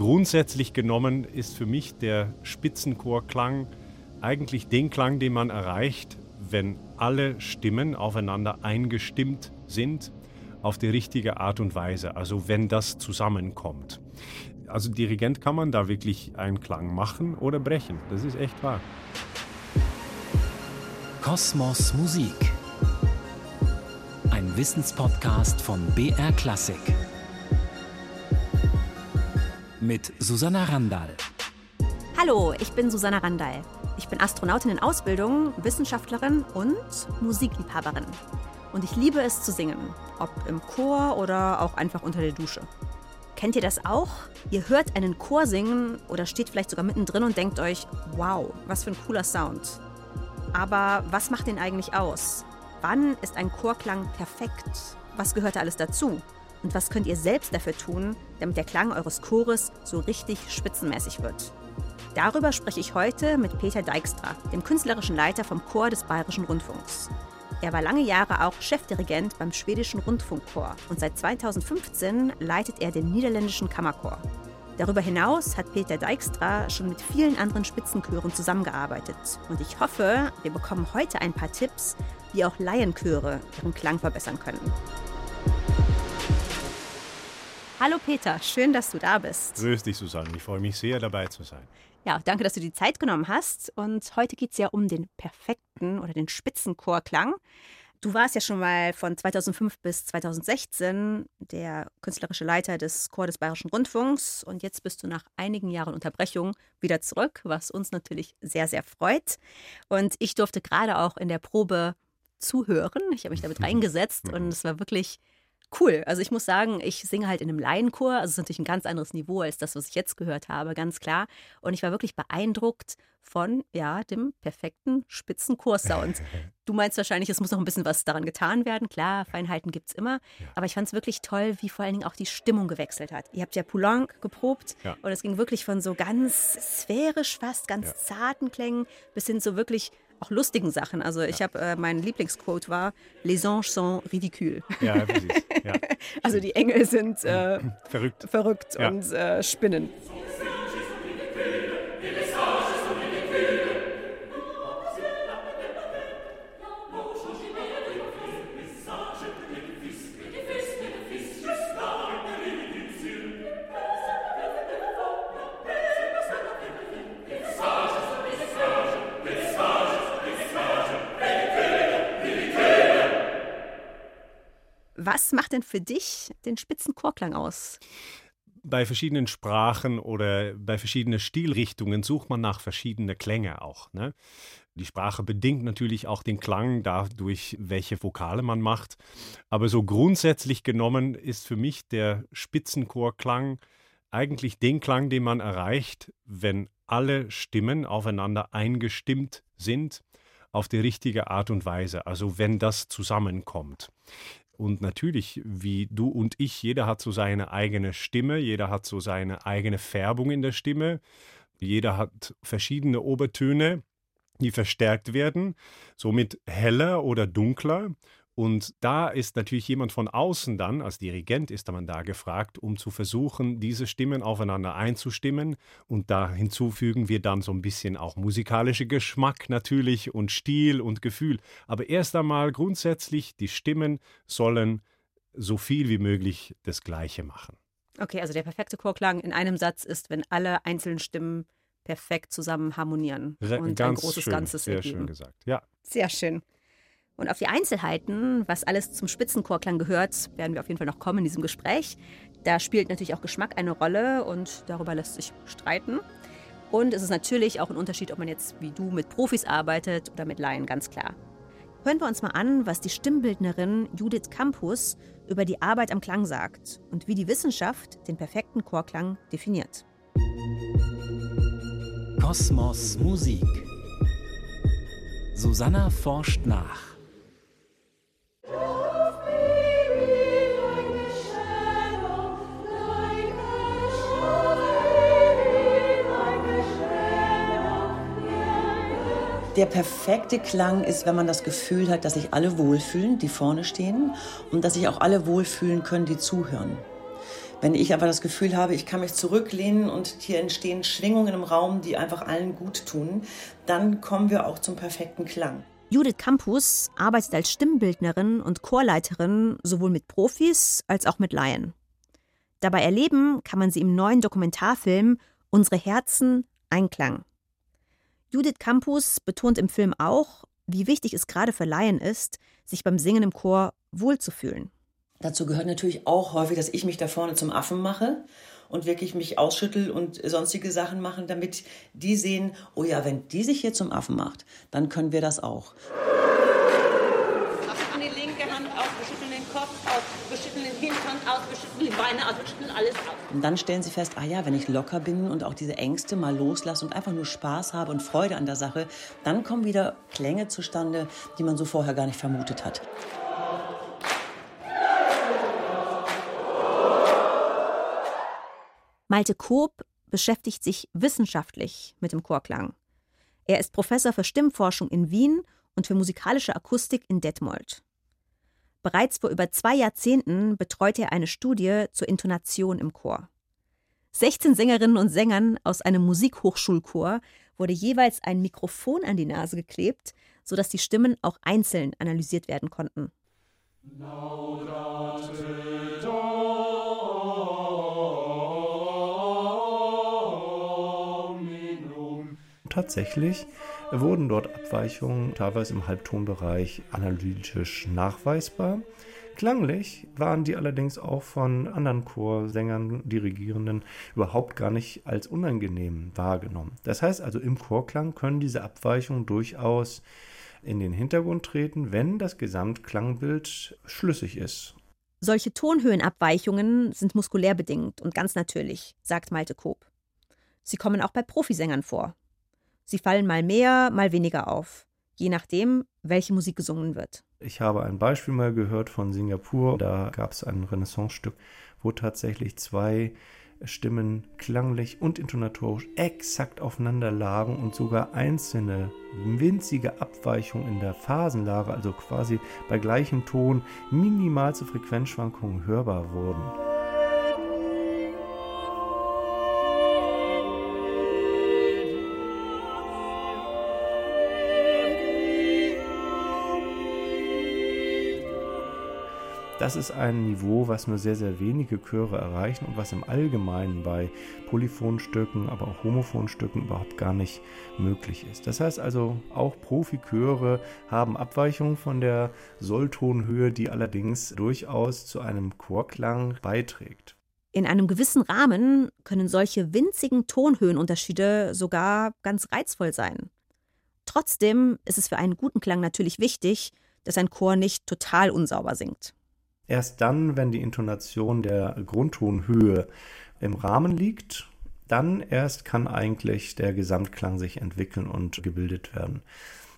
grundsätzlich genommen ist für mich der Spitzenchorklang eigentlich den Klang, den man erreicht, wenn alle Stimmen aufeinander eingestimmt sind auf die richtige Art und Weise, also wenn das zusammenkommt. Also Dirigent kann man da wirklich einen Klang machen oder brechen, das ist echt wahr. Kosmos Musik. Ein Wissenspodcast von BR Klassik. Mit Susanna Randall. Hallo, ich bin Susanna Randall. Ich bin Astronautin in Ausbildung, Wissenschaftlerin und Musikliebhaberin. Und ich liebe es zu singen, ob im Chor oder auch einfach unter der Dusche. Kennt ihr das auch? Ihr hört einen Chor singen oder steht vielleicht sogar mittendrin und denkt euch, wow, was für ein cooler Sound. Aber was macht den eigentlich aus? Wann ist ein Chorklang perfekt? Was gehört da alles dazu? Und was könnt ihr selbst dafür tun, damit der Klang eures Chores so richtig spitzenmäßig wird? Darüber spreche ich heute mit Peter Dijkstra, dem künstlerischen Leiter vom Chor des Bayerischen Rundfunks. Er war lange Jahre auch Chefdirigent beim schwedischen Rundfunkchor und seit 2015 leitet er den niederländischen Kammerchor. Darüber hinaus hat Peter Dijkstra schon mit vielen anderen Spitzenchören zusammengearbeitet. Und ich hoffe, wir bekommen heute ein paar Tipps, wie auch Laienchöre ihren Klang verbessern können. Hallo Peter, schön, dass du da bist. Grüß dich, Susanne. Ich freue mich sehr, dabei zu sein. Ja, danke, dass du die Zeit genommen hast. Und heute geht es ja um den perfekten oder den Spitzenchorklang. Du warst ja schon mal von 2005 bis 2016 der künstlerische Leiter des Chor des Bayerischen Rundfunks und jetzt bist du nach einigen Jahren Unterbrechung wieder zurück, was uns natürlich sehr, sehr freut. Und ich durfte gerade auch in der Probe zuhören. Ich habe mich damit reingesetzt und es war wirklich cool. Also ich muss sagen, ich singe halt in einem Laienchor. Also es ist natürlich ein ganz anderes Niveau als das, was ich jetzt gehört habe, ganz klar. Und ich war wirklich beeindruckt von, ja, dem perfekten Spitzenchorsound. Du meinst wahrscheinlich, es muss noch ein bisschen was daran getan werden. Klar, Feinheiten gibt es immer. Ja. Aber ich fand es wirklich toll, wie vor allen Dingen auch die Stimmung gewechselt hat. Ihr habt ja Poulenc geprobt ja. und es ging wirklich von so ganz sphärisch fast, ganz ja. zarten Klängen bis hin zu wirklich auch lustigen Sachen. Also ich habe, äh, mein Lieblingsquote war, Les anges sont ridicules. Ja, ja. also die Engel sind äh, verrückt, verrückt ja. und äh, spinnen. Was macht denn für dich den Spitzenchorklang aus? Bei verschiedenen Sprachen oder bei verschiedenen Stilrichtungen sucht man nach verschiedenen Klänge auch. Ne? Die Sprache bedingt natürlich auch den Klang dadurch, welche Vokale man macht. Aber so grundsätzlich genommen ist für mich der Spitzenchorklang eigentlich den Klang, den man erreicht, wenn alle Stimmen aufeinander eingestimmt sind auf die richtige Art und Weise, also wenn das zusammenkommt. Und natürlich, wie du und ich, jeder hat so seine eigene Stimme, jeder hat so seine eigene Färbung in der Stimme, jeder hat verschiedene Obertöne, die verstärkt werden, somit heller oder dunkler. Und da ist natürlich jemand von außen dann, als Dirigent ist man da gefragt, um zu versuchen, diese Stimmen aufeinander einzustimmen. Und da hinzufügen wir dann so ein bisschen auch musikalische Geschmack natürlich und Stil und Gefühl. Aber erst einmal grundsätzlich, die Stimmen sollen so viel wie möglich das Gleiche machen. Okay, also der perfekte Chorklang in einem Satz ist, wenn alle einzelnen Stimmen perfekt zusammen harmonieren und Ganz ein großes schön, Ganzes sehr ergeben. schön gesagt, ja. Sehr schön. Und auf die Einzelheiten, was alles zum Spitzenchorklang gehört, werden wir auf jeden Fall noch kommen in diesem Gespräch. Da spielt natürlich auch Geschmack eine Rolle und darüber lässt sich streiten. Und es ist natürlich auch ein Unterschied, ob man jetzt wie du mit Profis arbeitet oder mit Laien, ganz klar. Hören wir uns mal an, was die Stimmbildnerin Judith Campus über die Arbeit am Klang sagt und wie die Wissenschaft den perfekten Chorklang definiert. Kosmos Musik. Susanna forscht nach. Der perfekte Klang ist, wenn man das Gefühl hat, dass sich alle wohlfühlen, die vorne stehen, und dass sich auch alle wohlfühlen können, die zuhören. Wenn ich aber das Gefühl habe, ich kann mich zurücklehnen und hier entstehen Schwingungen im Raum, die einfach allen gut tun, dann kommen wir auch zum perfekten Klang. Judith Campus arbeitet als Stimmbildnerin und Chorleiterin sowohl mit Profis als auch mit Laien. Dabei erleben kann man sie im neuen Dokumentarfilm Unsere Herzen Einklang. Judith Campus betont im Film auch, wie wichtig es gerade für Laien ist, sich beim Singen im Chor wohlzufühlen. Dazu gehört natürlich auch häufig, dass ich mich da vorne zum Affen mache und wirklich mich ausschüttel und sonstige Sachen machen, damit die sehen, oh ja, wenn die sich hier zum Affen macht, dann können wir das auch. Schütteln die linke Hand aus, wir schütteln den Kopf aus, wir schütteln den Hintern aus, wir schütteln die Beine aus, wir schütteln alles aus. Und dann stellen sie fest, ah ja, wenn ich locker bin und auch diese Ängste mal loslasse und einfach nur Spaß habe und Freude an der Sache, dann kommen wieder Klänge zustande, die man so vorher gar nicht vermutet hat. Malte Koop beschäftigt sich wissenschaftlich mit dem Chorklang. Er ist Professor für Stimmforschung in Wien und für musikalische Akustik in Detmold. Bereits vor über zwei Jahrzehnten betreute er eine Studie zur Intonation im Chor. 16 Sängerinnen und Sängern aus einem Musikhochschulchor wurde jeweils ein Mikrofon an die Nase geklebt, sodass die Stimmen auch einzeln analysiert werden konnten. Tatsächlich wurden dort Abweichungen teilweise im Halbtonbereich analytisch nachweisbar. Klanglich waren die allerdings auch von anderen Chorsängern, Dirigierenden überhaupt gar nicht als unangenehm wahrgenommen. Das heißt also, im Chorklang können diese Abweichungen durchaus in den Hintergrund treten, wenn das Gesamtklangbild schlüssig ist. Solche Tonhöhenabweichungen sind muskulär bedingt und ganz natürlich, sagt Malte Koop. Sie kommen auch bei Profisängern vor. Sie fallen mal mehr, mal weniger auf, je nachdem, welche Musik gesungen wird. Ich habe ein Beispiel mal gehört von Singapur. Da gab es ein Renaissance-Stück, wo tatsächlich zwei Stimmen klanglich und intonatorisch exakt aufeinander lagen und sogar einzelne winzige Abweichungen in der Phasenlage, also quasi bei gleichem Ton, minimalste Frequenzschwankungen hörbar wurden. Das ist ein Niveau, was nur sehr, sehr wenige Chöre erreichen und was im Allgemeinen bei Polyphonstücken, aber auch Homophonstücken überhaupt gar nicht möglich ist. Das heißt also, auch Profichöre haben Abweichungen von der Solltonhöhe, die allerdings durchaus zu einem Chorklang beiträgt. In einem gewissen Rahmen können solche winzigen Tonhöhenunterschiede sogar ganz reizvoll sein. Trotzdem ist es für einen guten Klang natürlich wichtig, dass ein Chor nicht total unsauber singt. Erst dann, wenn die Intonation der Grundtonhöhe im Rahmen liegt, dann erst kann eigentlich der Gesamtklang sich entwickeln und gebildet werden.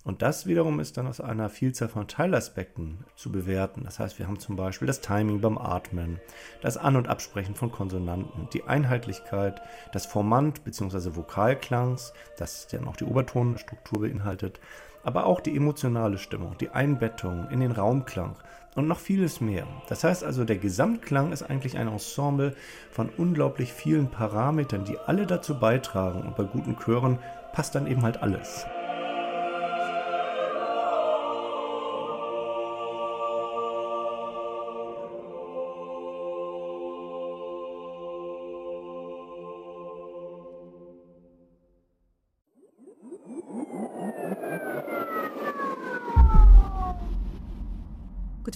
Und das wiederum ist dann aus einer Vielzahl von Teilaspekten zu bewerten. Das heißt, wir haben zum Beispiel das Timing beim Atmen, das An- und Absprechen von Konsonanten, die Einheitlichkeit, das Formant bzw. Vokalklangs, das dann auch die Obertonstruktur beinhaltet, aber auch die emotionale Stimmung, die Einbettung in den Raumklang und noch vieles mehr. Das heißt also, der Gesamtklang ist eigentlich ein Ensemble von unglaublich vielen Parametern, die alle dazu beitragen und bei guten Chören passt dann eben halt alles.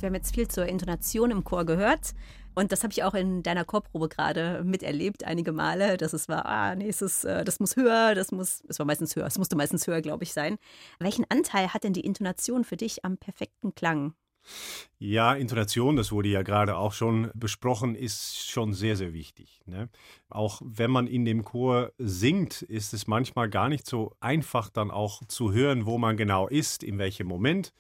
Wir haben jetzt viel zur Intonation im Chor gehört. Und das habe ich auch in deiner Chorprobe gerade miterlebt, einige Male, dass es war, ah, nee, es ist, äh, das muss höher, das muss, es war meistens höher, es musste meistens höher, glaube ich, sein. Welchen Anteil hat denn die Intonation für dich am perfekten Klang? Ja, Intonation, das wurde ja gerade auch schon besprochen, ist schon sehr, sehr wichtig. Ne? Auch wenn man in dem Chor singt, ist es manchmal gar nicht so einfach dann auch zu hören, wo man genau ist, in welchem Moment.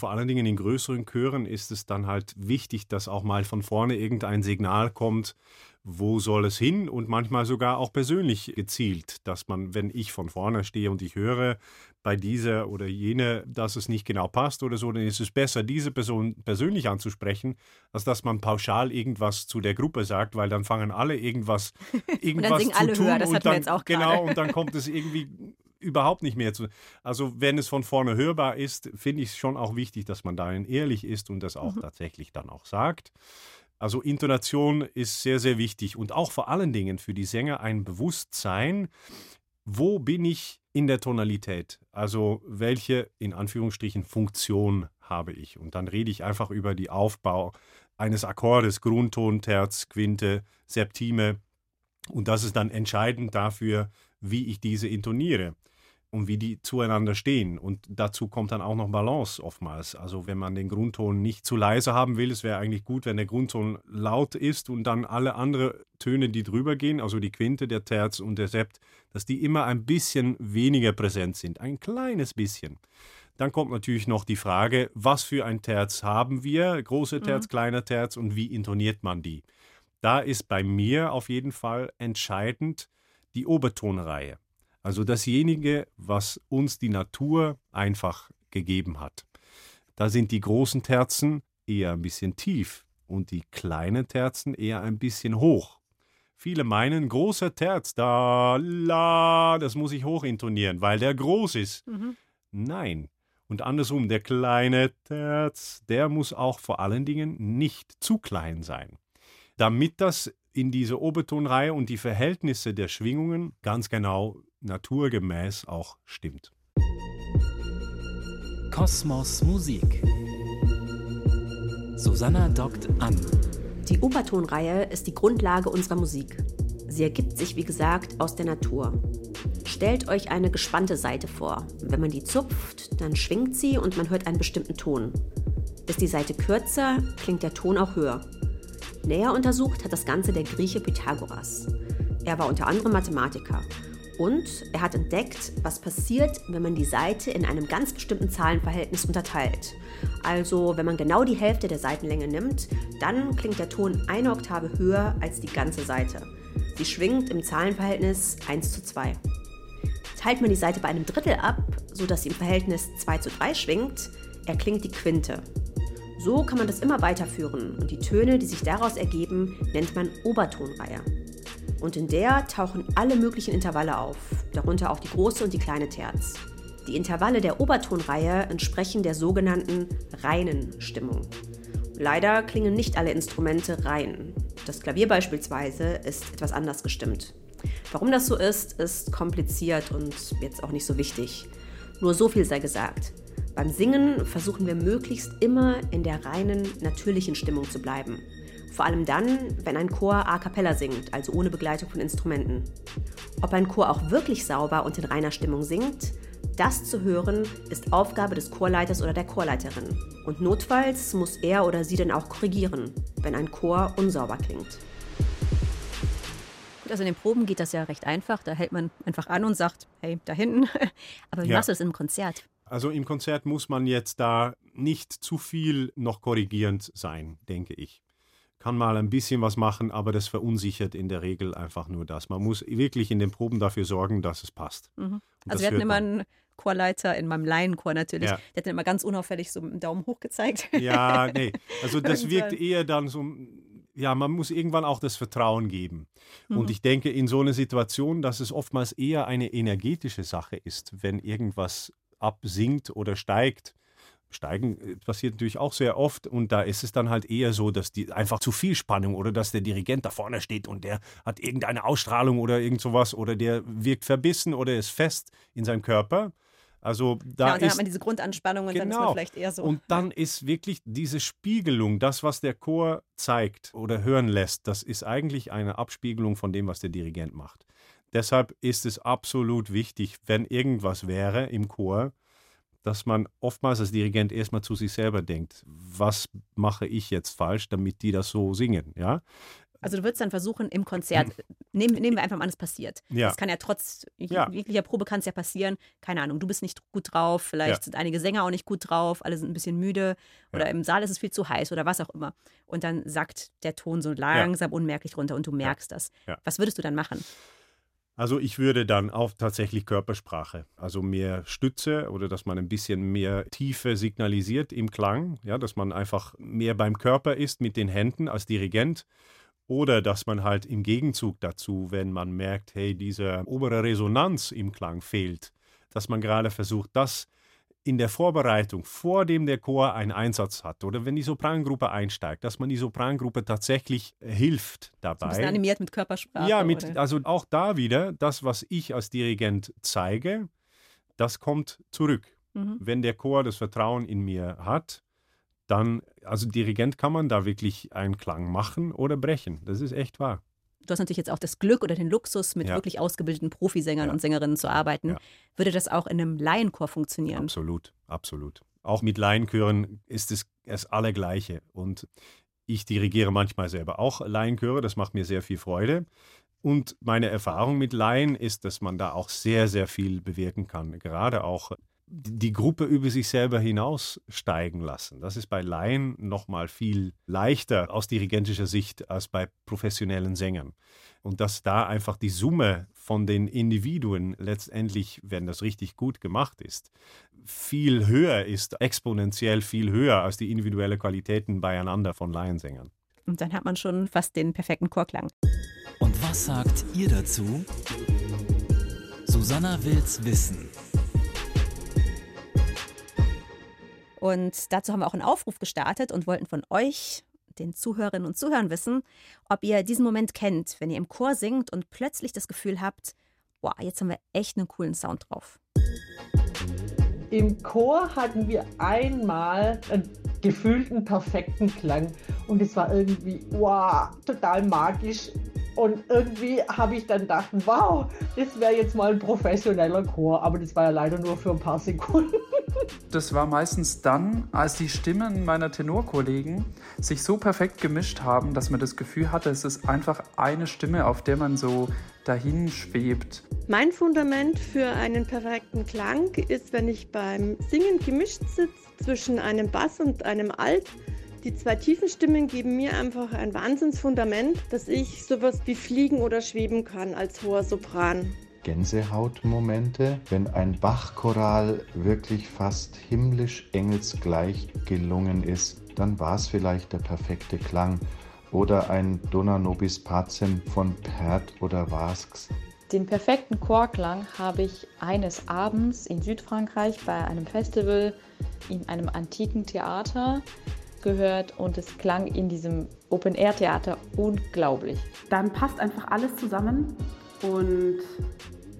Vor allen Dingen in größeren Chören ist es dann halt wichtig, dass auch mal von vorne irgendein Signal kommt, wo soll es hin? Und manchmal sogar auch persönlich gezielt, dass man, wenn ich von vorne stehe und ich höre bei dieser oder jene, dass es nicht genau passt oder so, dann ist es besser, diese Person persönlich anzusprechen, als dass man pauschal irgendwas zu der Gruppe sagt, weil dann fangen alle irgendwas, irgendwas und dann singen zu alle tun höher, das hatten wir jetzt auch genau und dann kommt es irgendwie überhaupt nicht mehr zu. Also wenn es von vorne hörbar ist, finde ich es schon auch wichtig, dass man darin ehrlich ist und das auch Mhm. tatsächlich dann auch sagt. Also Intonation ist sehr, sehr wichtig und auch vor allen Dingen für die Sänger ein Bewusstsein, wo bin ich in der Tonalität? Also welche, in Anführungsstrichen, Funktion habe ich? Und dann rede ich einfach über die Aufbau eines Akkordes, Grundton, Terz, Quinte, Septime. Und das ist dann entscheidend dafür, wie ich diese intoniere und wie die zueinander stehen. Und dazu kommt dann auch noch Balance oftmals. Also wenn man den Grundton nicht zu leise haben will, es wäre eigentlich gut, wenn der Grundton laut ist und dann alle anderen Töne, die drüber gehen, also die Quinte, der Terz und der Sept, dass die immer ein bisschen weniger präsent sind. Ein kleines bisschen. Dann kommt natürlich noch die Frage, was für ein Terz haben wir? Große Terz, kleiner Terz und wie intoniert man die? Da ist bei mir auf jeden Fall entscheidend die Obertonreihe. Also dasjenige, was uns die Natur einfach gegeben hat. Da sind die großen Terzen eher ein bisschen tief und die kleinen Terzen eher ein bisschen hoch. Viele meinen, großer Terz, da, la, das muss ich hoch intonieren, weil der groß ist. Nein. Und andersrum, der kleine Terz, der muss auch vor allen Dingen nicht zu klein sein. Damit das in diese Obertonreihe und die Verhältnisse der Schwingungen ganz genau naturgemäß auch stimmt. Kosmos Musik. Susanna dockt an. Die Obertonreihe ist die Grundlage unserer Musik. Sie ergibt sich, wie gesagt, aus der Natur. Stellt euch eine gespannte Seite vor. Wenn man die zupft, dann schwingt sie und man hört einen bestimmten Ton. Ist die Seite kürzer, klingt der Ton auch höher. Näher untersucht hat das Ganze der Grieche Pythagoras. Er war unter anderem Mathematiker. Und er hat entdeckt, was passiert, wenn man die Seite in einem ganz bestimmten Zahlenverhältnis unterteilt. Also, wenn man genau die Hälfte der Seitenlänge nimmt, dann klingt der Ton eine Oktave höher als die ganze Seite. Sie schwingt im Zahlenverhältnis 1 zu 2. Teilt man die Seite bei einem Drittel ab, sodass sie im Verhältnis 2 zu 3 schwingt, erklingt die Quinte. So kann man das immer weiterführen und die Töne, die sich daraus ergeben, nennt man Obertonreihe. Und in der tauchen alle möglichen Intervalle auf, darunter auch die große und die kleine Terz. Die Intervalle der Obertonreihe entsprechen der sogenannten reinen Stimmung. Leider klingen nicht alle Instrumente rein. Das Klavier beispielsweise ist etwas anders gestimmt. Warum das so ist, ist kompliziert und jetzt auch nicht so wichtig. Nur so viel sei gesagt. Beim Singen versuchen wir möglichst immer in der reinen, natürlichen Stimmung zu bleiben. Vor allem dann, wenn ein Chor a cappella singt, also ohne Begleitung von Instrumenten. Ob ein Chor auch wirklich sauber und in reiner Stimmung singt, das zu hören, ist Aufgabe des Chorleiters oder der Chorleiterin. Und notfalls muss er oder sie dann auch korrigieren, wenn ein Chor unsauber klingt. Gut, also in den Proben geht das ja recht einfach. Da hält man einfach an und sagt, hey, da hinten. Aber wie Ja. machst du das im Konzert? Also im Konzert muss man jetzt da nicht zu viel noch korrigierend sein, denke ich. Kann mal ein bisschen was machen, aber das verunsichert in der Regel einfach nur das. Man muss wirklich in den Proben dafür sorgen, dass es passt. Und Also wir hatten immer einen Chorleiter in meinem Laienchor natürlich. Ja. Der hat dann immer ganz unauffällig so dem Daumen hoch gezeigt. Ja, nee. Also das wirkt Irgendwann. eher dann so, ja, man muss irgendwann auch das Vertrauen geben. Mhm. Und ich denke in so einer Situation, dass es oftmals eher eine energetische Sache ist, wenn irgendwas absinkt oder steigt. Steigen äh, passiert natürlich auch sehr oft und da ist es dann halt eher so, dass die einfach zu viel Spannung oder dass der Dirigent da vorne steht und der hat irgendeine Ausstrahlung oder irgend sowas oder der wirkt verbissen oder ist fest in seinem Körper. Also da ja, und dann ist hat man diese Grundanspannung und dann ist man Genau. vielleicht eher so. und dann ist wirklich diese Spiegelung, das, was der Chor zeigt oder hören lässt, das ist eigentlich eine Abspiegelung von dem, was der Dirigent macht. Deshalb ist es absolut wichtig, wenn irgendwas wäre im Chor, dass man oftmals als Dirigent erstmal zu sich selber denkt, was mache ich jetzt falsch, damit die das so singen, ja? Also du würdest dann versuchen im Konzert, nehmen, nehmen wir einfach mal an, es passiert. Ja. Das kann ja trotz Ja. jeglicher Probe kann es ja passieren. Keine Ahnung, du bist nicht gut drauf, vielleicht Ja. sind einige Sänger auch nicht gut drauf, alle sind ein bisschen müde oder im Saal ist es viel zu heiß oder was auch immer. Und dann sackt der Ton so langsam unmerklich runter und du merkst das. Was würdest du dann machen? Also ich würde dann auf tatsächlich Körpersprache, also mehr Stütze oder dass man ein bisschen mehr Tiefe signalisiert im Klang, ja, dass man einfach mehr beim Körper ist mit den Händen als Dirigent. Oder dass man halt im Gegenzug dazu, wenn man merkt, hey, diese obere Resonanz im Klang fehlt, dass man gerade versucht, das in der Vorbereitung, vor dem der Chor einen Einsatz hat oder wenn die Soprangruppe einsteigt, dass man die Soprangruppe tatsächlich hilft So ein bisschen dabei. animiert mit Körpersprache. Ja, mit, oder? also auch da wieder, das, was ich als Dirigent zeige, das kommt zurück. Mhm. Wenn der Chor das Vertrauen in mir hat, dann, also Dirigent kann man da wirklich einen Klang machen oder brechen. Das ist echt wahr. Du hast natürlich jetzt auch das Glück oder den Luxus, mit Ja. wirklich ausgebildeten Profisängern Ja. und Sängerinnen zu arbeiten. Ja. Würde das auch in einem Laienchor funktionieren? Absolut, absolut. Auch mit Laienchören ist es das Allergleiche. Und ich dirigiere manchmal selber auch Laienchöre, das macht mir sehr viel Freude. Und meine Erfahrung mit Laien ist, dass man da auch sehr, sehr viel bewirken kann. Gerade auch die Gruppe über sich selber hinaussteigen lassen. Das ist bei Laien nochmal viel leichter aus dirigentischer Sicht als bei professionellen Sängern. Und dass da einfach die Summe von den Individuen letztendlich, wenn das richtig gut gemacht ist, viel höher ist, exponentiell viel höher als die individuelle Qualitäten beieinander von Laiensängern. Und dann hat man schon fast den perfekten Chorklang. Und was sagt ihr dazu? Susanna will's wissen. Und dazu haben wir auch einen Aufruf gestartet und wollten von euch, den Zuhörerinnen und Zuhörern, wissen, ob ihr diesen Moment kennt, wenn ihr im Chor singt und plötzlich das Gefühl habt, boah, jetzt haben wir echt einen coolen Sound drauf. Im Chor hatten wir einmal einen gefühlten perfekten Klang und es war irgendwie wow, total magisch. Und irgendwie habe ich dann gedacht, wow, das wäre jetzt mal ein professioneller Chor, aber das war ja leider nur für ein paar Sekunden. Das war meistens dann, als die Stimmen meiner Tenorkollegen sich so perfekt gemischt haben, dass man das Gefühl hatte, es ist einfach eine Stimme, auf der man so dahin schwebt. Mein Fundament für einen perfekten Klang ist, wenn ich beim Singen gemischt sitze zwischen einem Bass und einem Alt. Die zwei tiefen Stimmen geben mir einfach ein Wahnsinnsfundament, dass ich sowas wie fliegen oder schweben kann als hoher Sopran. Gänsehautmomente, wenn ein Bachchoral wirklich fast himmlisch engelsgleich gelungen ist, dann war es vielleicht der perfekte Klang. Oder ein Dona nobis pacem von Perth oder Vasks. Den perfekten Chorklang habe ich eines Abends in Südfrankreich bei einem Festival in einem antiken Theater gehört und es klang in diesem Open-Air-Theater unglaublich. Dann passt einfach alles zusammen und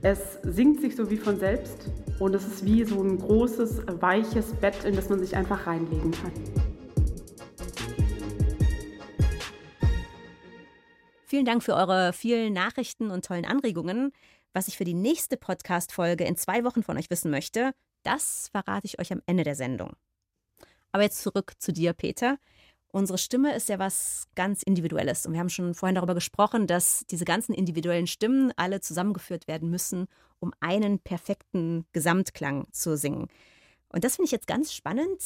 es singt sich so wie von selbst und es ist wie so ein großes, weiches Bett, in das man sich einfach reinlegen kann. Vielen Dank für eure vielen Nachrichten und tollen Anregungen. Was ich für die nächste Podcast-Folge in zwei Wochen von euch wissen möchte, das verrate ich euch am Ende der Sendung. Aber jetzt zurück zu dir, Peter. Unsere Stimme ist ja was ganz Individuelles. Und wir haben schon vorhin darüber gesprochen, dass diese ganzen individuellen Stimmen alle zusammengeführt werden müssen, um einen perfekten Gesamtklang zu singen. Und das finde ich jetzt ganz spannend.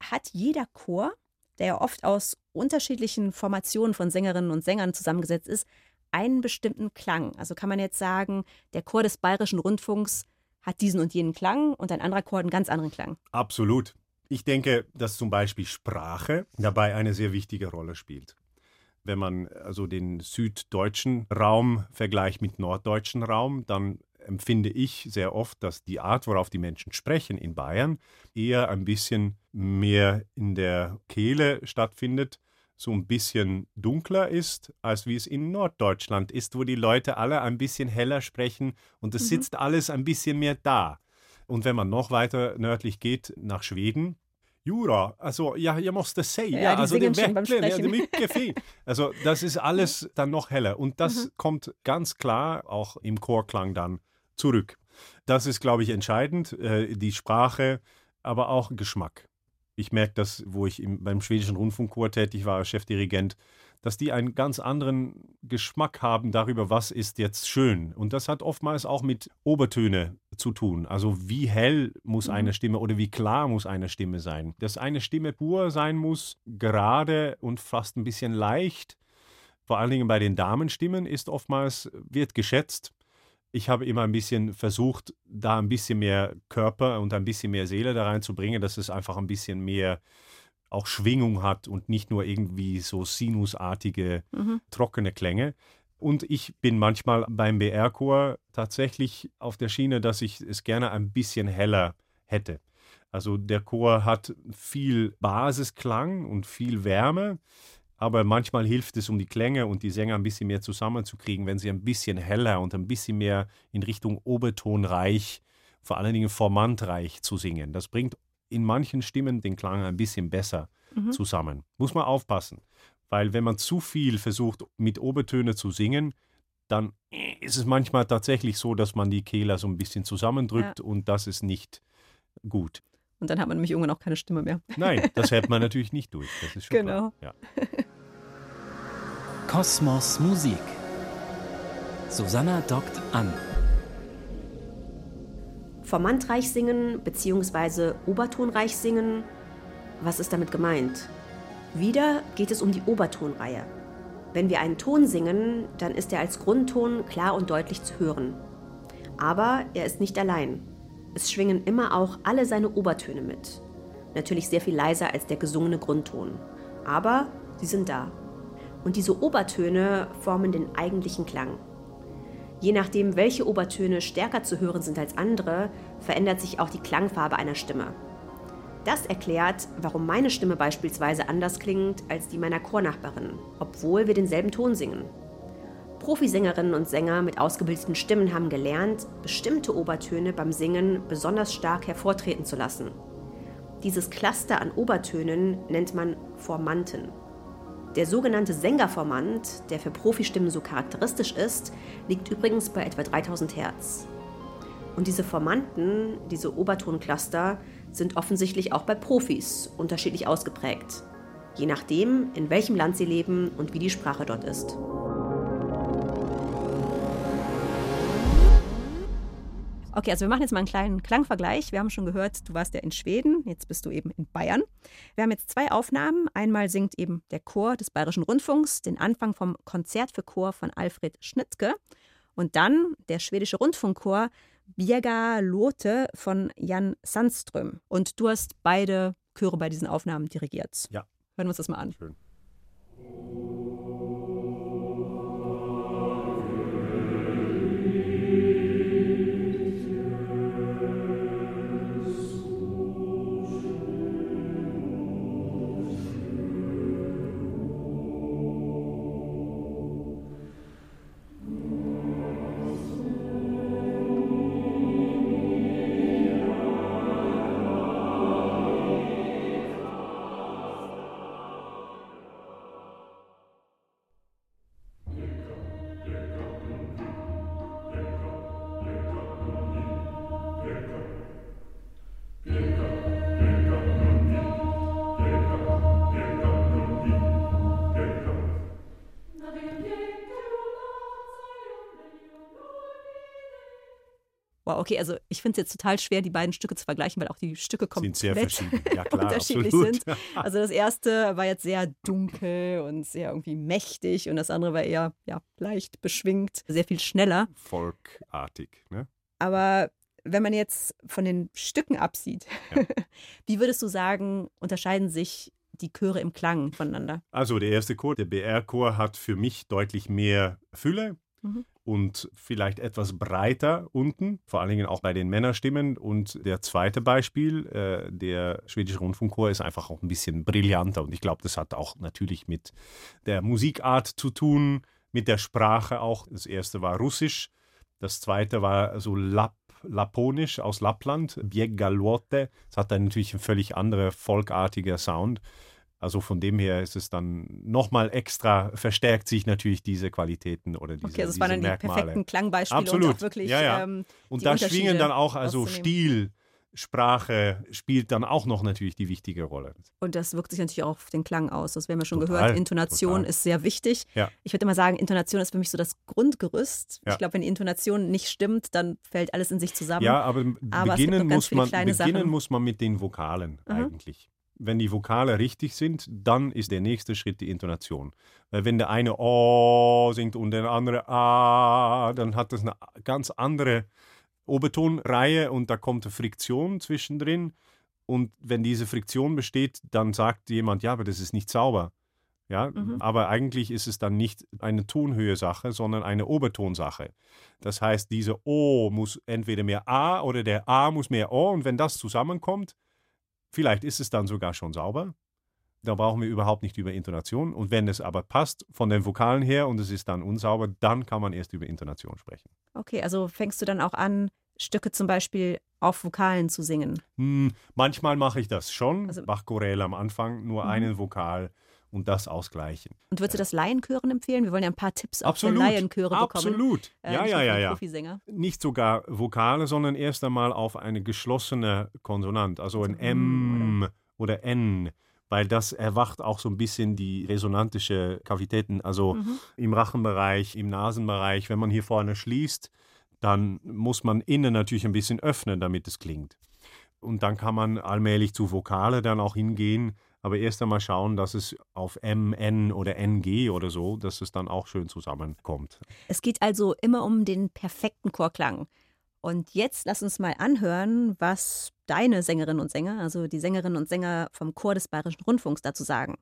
Hat jeder Chor, der ja oft aus unterschiedlichen Formationen von Sängerinnen und Sängern zusammengesetzt ist, einen bestimmten Klang? Also kann man jetzt sagen, der Chor des Bayerischen Rundfunks hat diesen und jenen Klang und ein anderer Chor einen ganz anderen Klang. Absolut. Ich denke, dass zum Beispiel Sprache dabei eine sehr wichtige Rolle spielt. Wenn man also den süddeutschen Raum vergleicht mit norddeutschen Raum, dann empfinde ich sehr oft, dass die Art, worauf die Menschen sprechen in Bayern, eher ein bisschen mehr in der Kehle stattfindet, so ein bisschen dunkler ist, als wie es in Norddeutschland ist, wo die Leute alle ein bisschen heller sprechen und es Mhm. sitzt alles ein bisschen mehr da. Und wenn man noch weiter nördlich geht, nach Schweden, Jura, also ja, jag måste säga, Ja, die also beim verkligen, ja, mycket fint. Also das ist alles dann noch heller und das Mhm. kommt ganz klar auch im Chorklang dann zurück. Das ist, glaube ich, entscheidend, äh, die Sprache, aber auch Geschmack. Ich merke das, wo ich im, beim schwedischen Rundfunkchor tätig war als Chefdirigent, dass die einen ganz anderen Geschmack haben darüber, was ist jetzt schön. Und das hat oftmals auch mit Obertöne zu tun. Also wie hell muss Mhm. eine Stimme oder wie klar muss eine Stimme sein. Dass eine Stimme pur sein muss, gerade und fast ein bisschen leicht. Vor allen Dingen bei den Damenstimmen ist oftmals, wird geschätzt. Ich habe immer ein bisschen versucht, da ein bisschen mehr Körper und ein bisschen mehr Seele da reinzubringen, dass es einfach ein bisschen mehr auch Schwingung hat und nicht nur irgendwie so sinusartige, Mhm. trockene Klänge. Und ich bin manchmal beim BR-Chor tatsächlich auf der Schiene, dass ich es gerne ein bisschen heller hätte. Also der Chor hat viel Basisklang und viel Wärme, aber manchmal hilft es, um die Klänge und die Sänger ein bisschen mehr zusammenzukriegen, wenn sie ein bisschen heller und ein bisschen mehr in Richtung Obertonreich, vor allen Dingen formantreich zu singen. Das bringt in manchen Stimmen den Klang ein bisschen besser Mhm. zusammen. Muss man aufpassen, weil wenn man zu viel versucht, mit Obertöne zu singen, dann ist es manchmal tatsächlich so, dass man die Kehler so ein bisschen zusammendrückt und das ist nicht gut. Und dann hat man nämlich irgendwann auch keine Stimme mehr. Nein, das hält man natürlich nicht durch. Das ist schon Genau. klar. Ja. Kosmos Musik. Susanna dockt an. Formantreich singen bzw. obertonreich singen, was ist damit gemeint? Wieder geht es um die Obertonreihe. Wenn wir einen Ton singen, dann ist er als Grundton klar und deutlich zu hören. Aber er ist nicht allein. Es schwingen immer auch alle seine Obertöne mit. Natürlich sehr viel leiser als der gesungene Grundton. Aber sie sind da. Und diese Obertöne formen den eigentlichen Klang. Je nachdem, welche Obertöne stärker zu hören sind als andere, verändert sich auch die Klangfarbe einer Stimme. Das erklärt, warum meine Stimme beispielsweise anders klingt als die meiner Chornachbarin, obwohl wir denselben Ton singen. Profisängerinnen und Sänger mit ausgebildeten Stimmen haben gelernt, bestimmte Obertöne beim Singen besonders stark hervortreten zu lassen. Dieses Cluster an Obertönen nennt man Formanten. Der sogenannte Sängerformant, der für Profistimmen so charakteristisch ist, liegt übrigens bei etwa 3000 Hertz. Und diese Formanten, diese Obertoncluster, sind offensichtlich auch bei Profis unterschiedlich ausgeprägt. Je nachdem, in welchem Land sie leben und wie die Sprache dort ist. Okay, also wir machen jetzt mal einen kleinen Klangvergleich. Wir haben schon gehört, du warst ja in Schweden, jetzt bist du eben in Bayern. Wir haben jetzt zwei Aufnahmen. Einmal singt eben der Chor des Bayerischen Rundfunks den Anfang vom Konzert für Chor von Alfred Schnittke und dann der schwedische Rundfunkchor Birga Lote von Jan Sandström. Und du hast beide Chöre bei diesen Aufnahmen dirigiert. Ja. Hören wir uns das mal an. Schön. Wow, okay, also ich finde es jetzt total schwer, die beiden Stücke zu vergleichen, weil auch die Stücke komplett Sind sehr verschieden. Ja, klar, unterschiedlich absolut. sind. Also das erste war jetzt sehr dunkel und sehr irgendwie mächtig und das andere war eher ja, leicht beschwingt, sehr viel schneller. Folkartig. Ne? Aber wenn man jetzt von den Stücken absieht, wie würdest du sagen, unterscheiden sich die Chöre im Klang voneinander? Also der erste Chor, der BR-Chor, hat für mich deutlich mehr Fülle Mhm. Und vielleicht etwas breiter unten, vor allen Dingen auch bei den Männerstimmen. Und der zweite Beispiel, äh, der schwedische Rundfunkchor, ist einfach auch ein bisschen brillanter. Und ich glaube, das hat auch natürlich mit der Musikart zu tun, mit der Sprache auch. Das erste war Russisch, das zweite war so Lapp, Laponisch aus Lappland, Bieggaluote. Das hat dann natürlich ein völlig anderer folkartiger Sound. Also von dem her ist es dann nochmal extra, verstärkt sich natürlich diese Qualitäten oder diese, Okay, also es waren dann die Merkmale. perfekten Klangbeispiele Absolut. und auch wirklich ja, ja. ähm, und da schwingen dann auch also. Stil, Sprache spielt dann auch noch natürlich die wichtige Rolle. Und das wirkt sich natürlich auch auf den Klang aus. Das haben wir schon Total, gehört. Intonation total. ist sehr wichtig. Ja. Ich würde immer sagen, Intonation ist für mich so das Grundgerüst. Ja. Ich glaube, wenn die Intonation nicht stimmt, dann fällt alles in sich zusammen. Ja, aber, aber beginnen, muss man, beginnen Sachen. muss man mit den Vokalen Mhm. eigentlich. Wenn die Vokale richtig sind, dann ist der nächste Schritt die Intonation. Weil wenn der eine O singt und der andere A, dann hat das eine ganz andere Obertonreihe und da kommt eine Friktion zwischendrin. Und wenn diese Friktion besteht, dann sagt jemand, ja, aber das ist nicht sauber. Ja, Mhm. aber eigentlich ist es dann nicht eine Tonhöhe-Sache, sondern eine Obertonsache. Das heißt, diese O muss entweder mehr A oder der A muss mehr O und wenn das zusammenkommt, vielleicht ist es dann sogar schon sauber. Da brauchen wir überhaupt nicht über Intonation. Und wenn es aber passt von den Vokalen her und es ist dann unsauber, dann kann man erst über Intonation sprechen. Okay, also fängst du dann auch an, Stücke zum Beispiel auf Vokalen zu singen. Hm, manchmal mache ich das schon. Also Bachchoräle am Anfang, nur Mhm. einen Vokal und das ausgleichen. Und würdest du das Laienchören empfehlen? Wir wollen ja ein paar Tipps auch Absolut, für Laienchöre bekommen. absolut. Äh, Ja, ja, ja, ja. Profisänger. Nicht sogar Vokale, sondern erst einmal auf eine geschlossene Konsonant, also ein hm, M oder N, weil das erwacht auch so ein bisschen die resonantische Kavitäten, also Mhm. im Rachenbereich, im Nasenbereich. Wenn man hier vorne schließt, dann muss man innen natürlich ein bisschen öffnen, damit es klingt. Und dann kann man allmählich zu Vokale dann auch hingehen, aber erst einmal schauen, dass es auf M, N oder NG oder so, dass es dann auch schön zusammenkommt. Es geht also immer um den perfekten Chorklang. Und jetzt lass uns mal anhören, was deine Sängerinnen und Sänger, also die Sängerinnen und Sänger vom Chor des Bayerischen Rundfunks dazu sagen.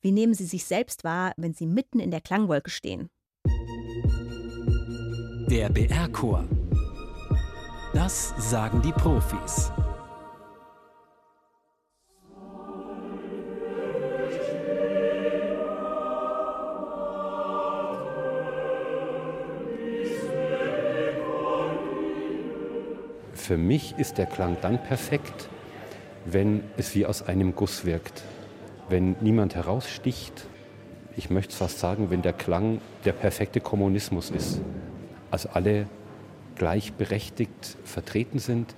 Wie nehmen sie sich selbst wahr, wenn sie mitten in der Klangwolke stehen? Der BR-Chor. Das sagen die Profis. Für mich ist der Klang dann perfekt, wenn es wie aus einem Guss wirkt, wenn niemand heraussticht. Ich möchte fast sagen, wenn der Klang der perfekte Kommunismus ist. Also alle gleichberechtigt vertreten sind,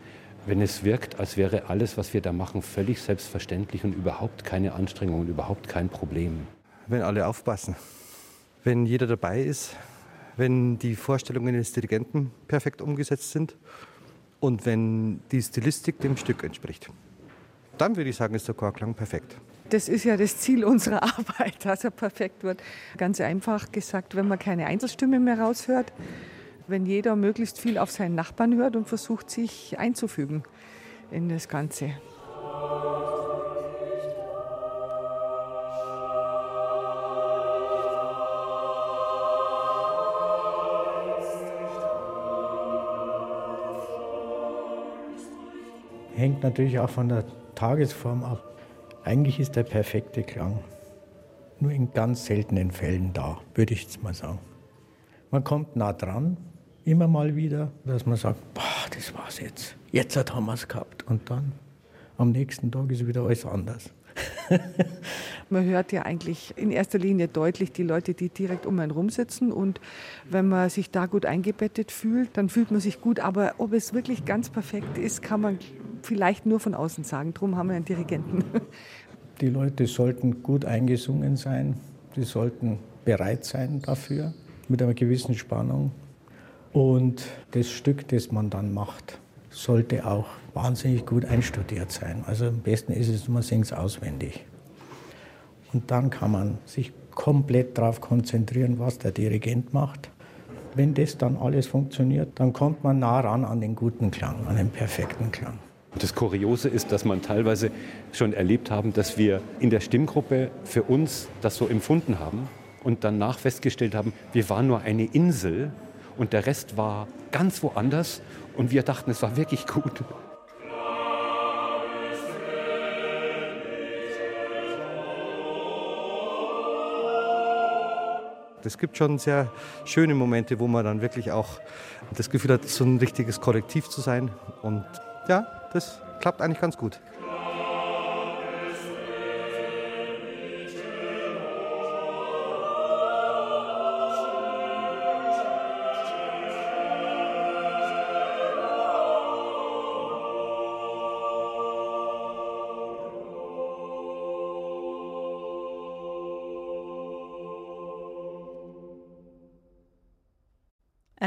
wenn es wirkt, als wäre alles, was wir da machen, völlig selbstverständlich und überhaupt keine Anstrengung und überhaupt kein Problem. wenn alle aufpassen, wenn jeder dabei ist, wenn die Vorstellungen des Dirigenten perfekt umgesetzt sind und wenn die Stilistik dem Stück entspricht. Dann würde ich sagen, ist der Chorklang perfekt. Das ist ja das Ziel unserer Arbeit, dass er perfekt wird. Ganz einfach gesagt, wenn man keine Einzelstimme mehr raushört, wenn jeder möglichst viel auf seinen Nachbarn hört und versucht, sich einzufügen in das Ganze. Hängt natürlich auch von der Tagesform ab. Eigentlich ist der perfekte Klang nur in ganz seltenen Fällen da, würde ich jetzt mal sagen. Man kommt nah dran, immer mal wieder, dass man sagt, boah, das war's jetzt. Jetzt hat wir es gehabt. Und dann am nächsten Tag ist wieder alles anders. Man hört ja eigentlich in erster Linie deutlich die Leute, die direkt um einen rum sitzen. Und wenn man sich da gut eingebettet fühlt, dann fühlt man sich gut. Aber ob es wirklich ganz perfekt ist, kann man vielleicht nur von außen sagen. Drum haben wir einen Dirigenten. Die Leute sollten gut eingesungen sein, die sollten bereit sein dafür, mit einer gewissen Spannung. Und das Stück, das man dann macht, sollte auch wahnsinnig gut einstudiert sein. Also am besten ist es, man singt es auswendig. Und dann kann man sich komplett darauf konzentrieren, was der Dirigent macht. Wenn das dann alles funktioniert, dann kommt man nah ran an den guten Klang, an den perfekten Klang. Das Kuriose ist, dass man teilweise schon erlebt haben, dass wir in der Stimmgruppe für uns das so empfunden haben und danach festgestellt haben, wir waren nur eine Insel und der Rest war ganz woanders und wir dachten, es war wirklich gut. Es gibt schon sehr schöne Momente, wo man dann wirklich auch das Gefühl hat, so ein richtiges Kollektiv zu sein. Und ja, das klappt eigentlich ganz gut.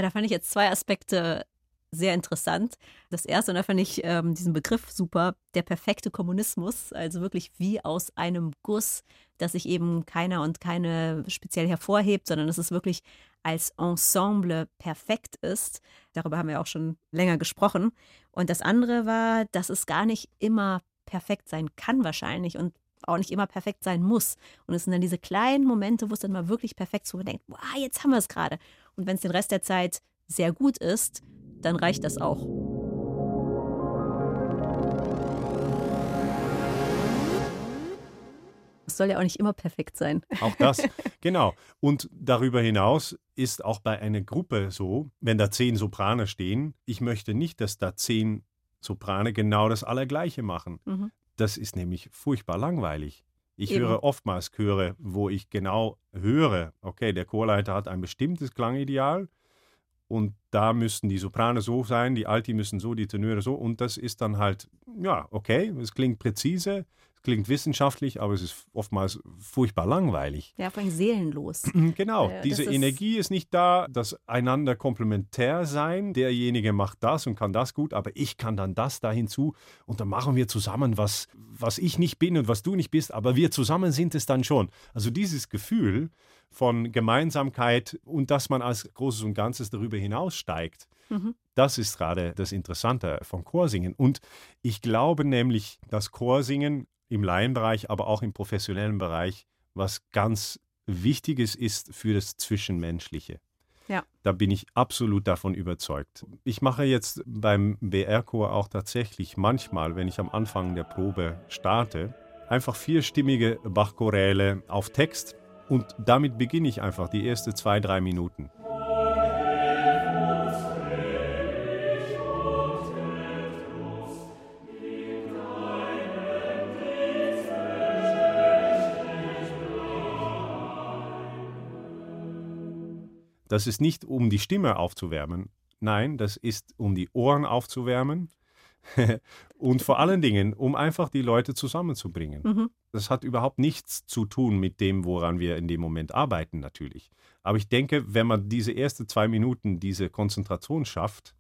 Da fand ich jetzt zwei Aspekte sehr interessant. Das erste, und da fand ich ähm, diesen Begriff super, der perfekte Kommunismus, also wirklich wie aus einem Guss, dass sich eben keiner und keine speziell hervorhebt, sondern dass es wirklich als Ensemble perfekt ist. Darüber haben wir auch schon länger gesprochen. Und das andere war, dass es gar nicht immer perfekt sein kann wahrscheinlich und auch nicht immer perfekt sein muss. Und es sind dann diese kleinen Momente, wo es dann mal wirklich perfekt ist, wo man denkt, wow, jetzt haben wir es gerade. Und wenn es den Rest der Zeit sehr gut ist, dann reicht das auch. Es soll ja auch nicht immer perfekt sein. Auch das, genau. Und darüber hinaus ist auch bei einer Gruppe so, wenn da zehn Soprane stehen, ich möchte nicht, dass da zehn Soprane genau das Allergleiche machen. Mhm. Das ist nämlich furchtbar langweilig. Ich Eben. höre oftmals Chöre, wo ich genau höre, okay, der Chorleiter hat ein bestimmtes Klangideal und da müssten die Soprane so sein, die Alti müssen so, die Tenöre so und das ist dann halt, ja, okay, es klingt präzise, klingt wissenschaftlich, aber es ist oftmals furchtbar langweilig. Ja, vor allem seelenlos. Genau, Äh, diese ist- Energie ist nicht da, das einander komplementär sein. Derjenige macht das und kann das gut, aber ich kann dann das da hinzu und dann machen wir zusammen, was, was ich nicht bin und was du nicht bist, aber wir zusammen sind es dann schon. Also dieses Gefühl von Gemeinsamkeit und dass man als Großes und Ganzes darüber hinaussteigt, Mhm. das ist gerade das Interessante von Chorsingen. Und ich glaube nämlich, dass Chorsingen im Laienbereich, aber auch im professionellen Bereich was ganz Wichtiges ist für das Zwischenmenschliche. Ja. Da bin ich absolut davon überzeugt. Ich mache jetzt beim BR-Chor auch tatsächlich manchmal, wenn ich am Anfang der Probe starte, einfach vierstimmige Bachchoräle auf Text und damit beginne ich einfach die ersten zwei, drei Minuten. Das ist nicht, um die Stimme aufzuwärmen. Nein, das ist, um die Ohren aufzuwärmen. und vor allen Dingen, um einfach die Leute zusammenzubringen. Mhm. Das hat überhaupt nichts zu tun mit dem, woran wir in dem Moment arbeiten, natürlich. Aber ich denke, wenn man diese ersten zwei Minuten, diese Konzentration schafft,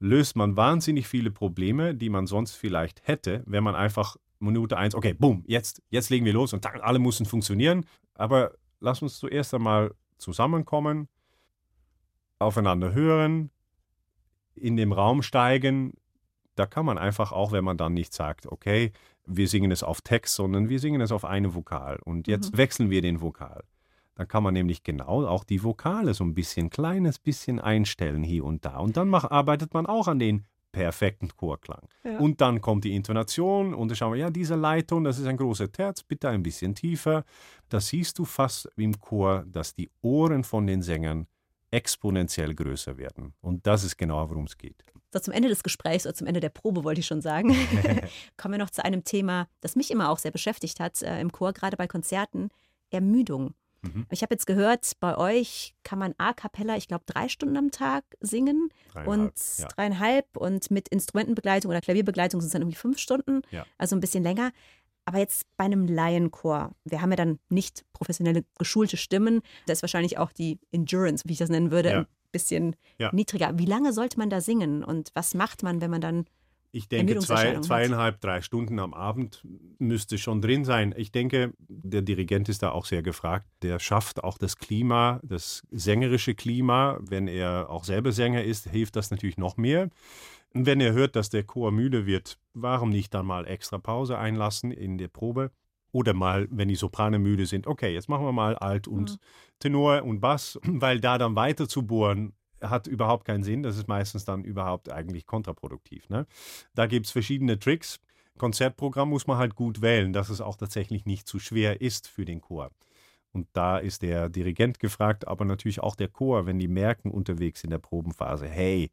löst man wahnsinnig viele Probleme, die man sonst vielleicht hätte, wenn man einfach Minute eins, okay, boom, jetzt, jetzt legen wir los und alle müssen funktionieren. Aber lass uns zuerst einmal zusammenkommen, aufeinander hören, in dem Raum steigen. Da kann man einfach auch, wenn man dann nicht sagt, okay, wir singen es auf Text, sondern wir singen es auf eine Vokal und jetzt Mhm. wechseln wir den Vokal. Dann kann man nämlich genau auch die Vokale so ein bisschen, kleines bisschen einstellen hier und da. Und dann mach, arbeitet man auch an den perfekten Chorklang. Ja. Und dann kommt die Intonation und dann schauen wir, ja, diese Leitung, das ist ein großer Terz, bitte ein bisschen tiefer. Da siehst du fast im Chor, dass die Ohren von den Sängern exponentiell größer werden. Und das ist genau, worum es geht. So zum Ende des Gesprächs oder zum Ende der Probe wollte ich schon sagen, kommen wir noch zu einem Thema, das mich immer auch sehr beschäftigt hat äh, im Chor, gerade bei Konzerten, Ermüdung. Mhm. Ich habe jetzt gehört, bei euch kann man a cappella, ich glaube, drei Stunden am Tag singen Dreieinhalb, und ja. dreieinhalb und mit Instrumentenbegleitung oder Klavierbegleitung sind es dann irgendwie fünf Stunden, Ja. also ein bisschen länger. Aber jetzt bei einem Laienchor, wir haben ja dann nicht professionelle, geschulte Stimmen, da ist wahrscheinlich auch die Endurance, wie ich das nennen würde, Ja. ein bisschen Ja. niedriger. Wie lange sollte man da singen und was macht man, wenn man dann Ich denke, zwei, zweieinhalb, drei Stunden am Abend müsste schon drin sein. Ich denke, der Dirigent ist da auch sehr gefragt. Der schafft auch das Klima, das sängerische Klima. Wenn er auch selber Sänger ist, hilft das natürlich noch mehr. Wenn er hört, dass der Chor müde wird, warum nicht dann mal extra Pause einlassen in der Probe? Oder mal, wenn die Soprane müde sind, okay, jetzt machen wir mal Alt und Mhm. Tenor und Bass, weil da dann weiter zu bohren, hat überhaupt keinen Sinn. Das ist meistens dann überhaupt eigentlich kontraproduktiv. Ne? Da gibt es verschiedene Tricks. Konzertprogramm muss man halt gut wählen, dass es auch tatsächlich nicht zu schwer ist für den Chor. Und da ist der Dirigent gefragt, aber natürlich auch der Chor, wenn die merken unterwegs in der Probenphase, hey,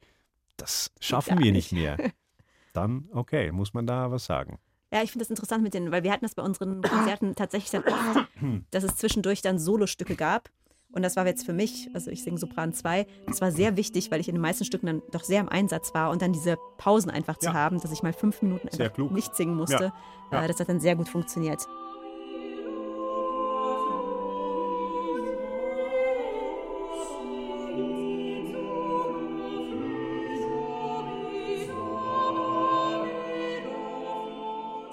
das schaffen wir nicht mehr. Dann, okay, muss man da was sagen. Ja, ich finde das interessant mit den, weil wir hatten das bei unseren Konzerten tatsächlich dann oft, dass es zwischendurch dann Solostücke gab. Und das war jetzt für mich, also ich singe Sopran 2, das war sehr wichtig, weil ich in den meisten Stücken dann doch sehr im Einsatz war und dann diese Pausen einfach zu Ja. haben, dass ich mal fünf Minuten nicht singen musste. Ja. Ja. Äh, Das hat dann sehr gut funktioniert.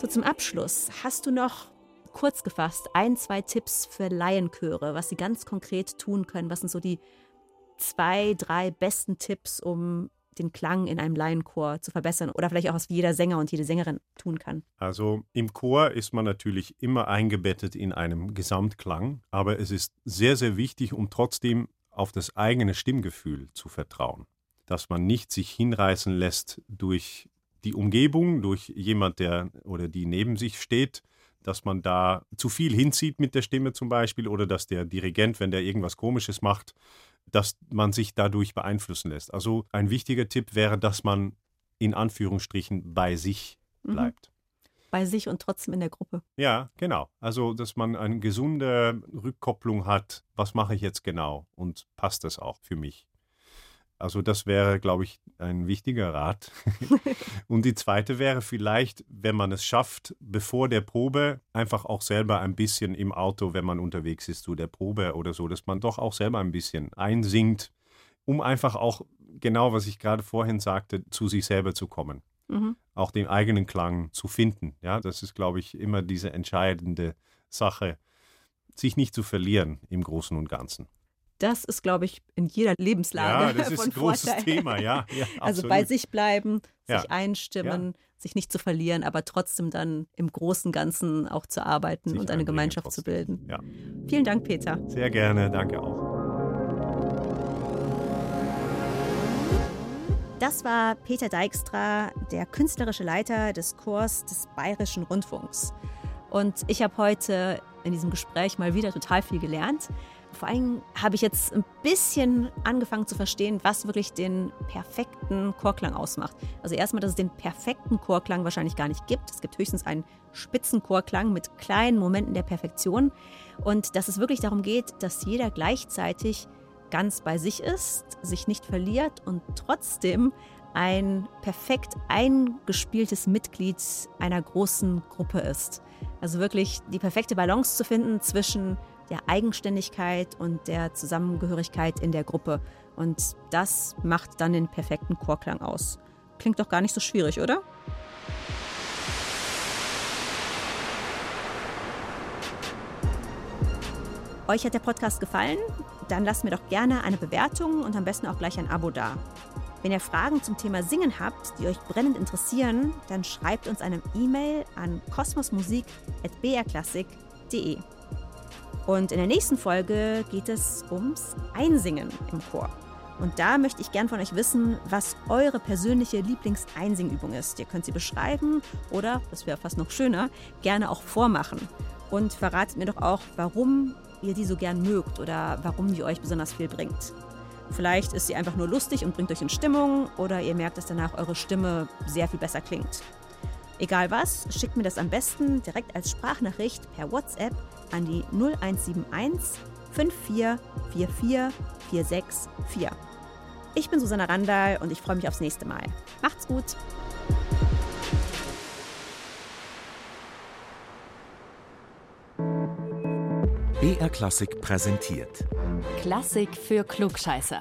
Zum Abschluss, hast du noch kurz gefasst ein, zwei Tipps für Laienchöre, was sie ganz konkret tun können? Was sind so die zwei, drei besten Tipps, um den Klang in einem Laienchor zu verbessern oder vielleicht auch, was jeder Sänger und jede Sängerin tun kann? Also im Chor ist man natürlich immer eingebettet in einem Gesamtklang, aber es ist sehr, sehr wichtig, um trotzdem auf das eigene Stimmgefühl zu vertrauen. Dass man nicht sich hinreißen lässt durch die Umgebung, durch jemand, der oder die neben sich steht, dass man da zu viel hinzieht mit der Stimme zum Beispiel oder dass der Dirigent, wenn der irgendwas Komisches macht, dass man sich dadurch beeinflussen lässt. Also ein wichtiger Tipp wäre, dass man in Anführungsstrichen bei sich Mhm. bleibt. Bei sich und trotzdem in der Gruppe. Ja, genau. Also, dass man eine gesunde Rückkopplung hat. Was mache ich jetzt genau? Und passt das auch für mich? Also, das wäre, glaube ich, ein wichtiger Rat. und die zweite wäre vielleicht, wenn man es schafft, bevor der Probe einfach auch selber ein bisschen im Auto, wenn man unterwegs ist zu der Probe oder so, dass man doch auch selber ein bisschen einsingt, um einfach auch genau, was ich gerade vorhin sagte, zu sich selber zu kommen Mhm. auch den eigenen Klang zu finden. Ja, das ist, glaube ich, immer diese entscheidende Sache, sich nicht zu verlieren im Großen und Ganzen. Das ist, glaube ich, in jeder Lebenslage. Ja, das ist von ein großes Vorteil. Thema, ja, ja, also absolut. bei sich bleiben, sich Ja. einstimmen, sich nicht zu verlieren, aber trotzdem dann im großen Ganzen auch zu arbeiten Sich und eine Gemeinschaft zu bilden. Ja. Vielen Dank, Peter. Sehr gerne, danke auch. Das war Peter Dijkstra, der künstlerische Leiter des Chors des Bayerischen Rundfunks. Und ich habe heute in diesem Gespräch mal wieder total viel gelernt. Vor allem habe ich jetzt ein bisschen angefangen zu verstehen, was wirklich den perfekten Chorklang ausmacht. Also erstmal, dass es den perfekten Chorklang wahrscheinlich gar nicht gibt. Es gibt höchstens einen Spitzenchorklang mit kleinen Momenten der Perfektion. Und dass es wirklich darum geht, dass jeder gleichzeitig ganz bei sich ist, sich nicht verliert und trotzdem ein perfekt eingespieltes Mitglied einer großen Gruppe ist. Also wirklich die perfekte Balance zu finden zwischen der Eigenständigkeit und der Zusammengehörigkeit in der Gruppe. Und das macht dann den perfekten Chorklang aus. Klingt doch gar nicht so schwierig, oder? Euch hat der Podcast gefallen? Dann lasst mir doch gerne eine Bewertung und am besten auch gleich ein Abo da. Wenn ihr Fragen zum Thema Singen habt, die euch brennend interessieren, dann schreibt uns eine E-Mail an kosmosmusik.brklassik.de. Und in der nächsten Folge geht es ums Einsingen im Chor. Und da möchte ich gern von euch wissen, was eure persönliche Lieblingseinsingübung ist. Ihr könnt sie beschreiben oder, das wäre fast noch schöner, gerne auch vormachen. Und verratet mir doch auch, warum ihr die so gern mögt oder warum die euch besonders viel bringt. Vielleicht ist sie einfach nur lustig und bringt euch in Stimmung oder ihr merkt, dass danach eure Stimme sehr viel besser klingt. Egal was, schickt mir das am besten direkt als Sprachnachricht per WhatsApp an die 0171 5444 464. Ich bin Susanna Randall und ich freue mich aufs nächste Mal. Macht's gut! BR Klassik präsentiert. Klassik für Klugscheißer.